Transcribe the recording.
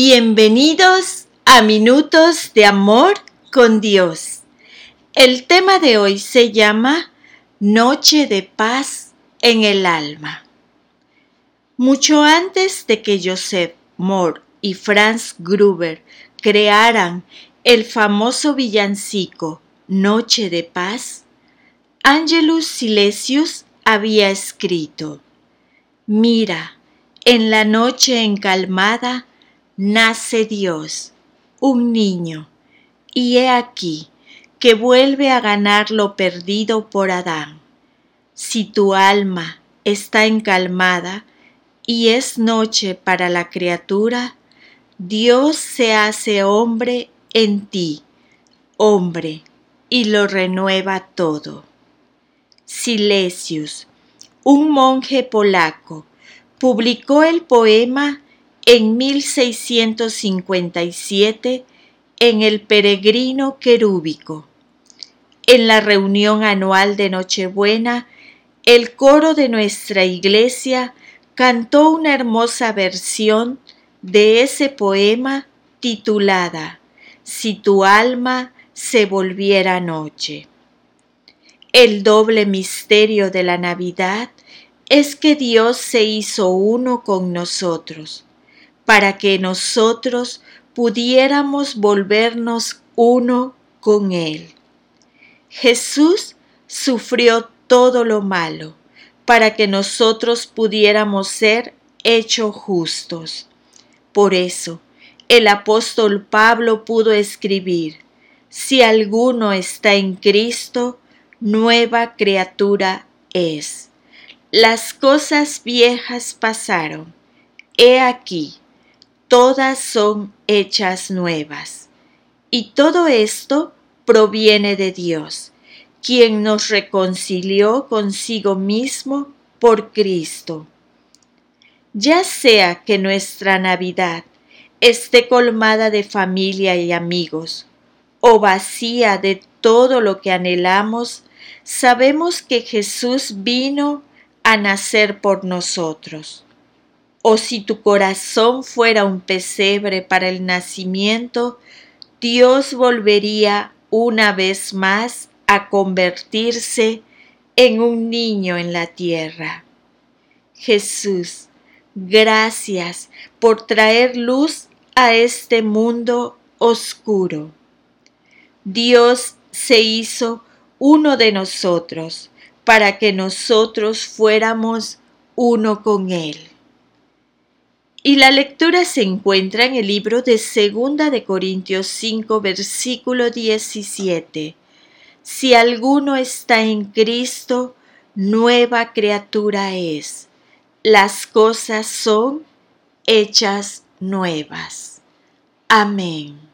Bienvenidos a Minutos de Amor con Dios. El tema de hoy se llama Noche de paz en el alma. Mucho antes de que Joseph Moore y Franz Gruber crearan el famoso villancico Noche de paz, Angelus Silesius había escrito, Mira, en la noche encalmada nace Dios, un niño, y he aquí que vuelve a ganar lo perdido por Adán. Si tu alma está encalmada y es noche para la criatura, Dios se hace hombre en ti, hombre, y lo renueva todo. Silesius, un monje polaco, publicó el poema en 1657 en el Peregrino Querúbico. En la reunión anual de Nochebuena, el coro de nuestra iglesia cantó una hermosa versión de ese poema titulada Si tu alma se volviera noche. El doble misterio de la Navidad es que Dios se hizo uno con nosotros para que nosotros pudiéramos volvernos uno con Él. Jesús sufrió todo lo malo para que nosotros pudiéramos ser hechos justos. Por eso, el apóstol Pablo pudo escribir, si alguno está en Cristo, nueva criatura es. Las cosas viejas pasaron. He aquí, todas son hechas nuevas. Y todo esto proviene de Dios, quien nos reconcilió consigo mismo por Cristo. Ya sea que nuestra Navidad esté colmada de familia y amigos, o vacía de todo lo que anhelamos, sabemos que Jesús vino a nacer por nosotros o si tu corazón fuera un pesebre para el nacimiento, Dios volvería una vez más a convertirse en un niño en la tierra. Jesús, gracias por traer luz a este mundo oscuro. Dios se hizo uno de nosotros para que nosotros fuéramos uno con Él. Y la lectura se encuentra en el libro de Segunda de Corintios 5, versículo 17. Si alguno está en Cristo, nueva criatura es. Las cosas son hechas nuevas. Amén.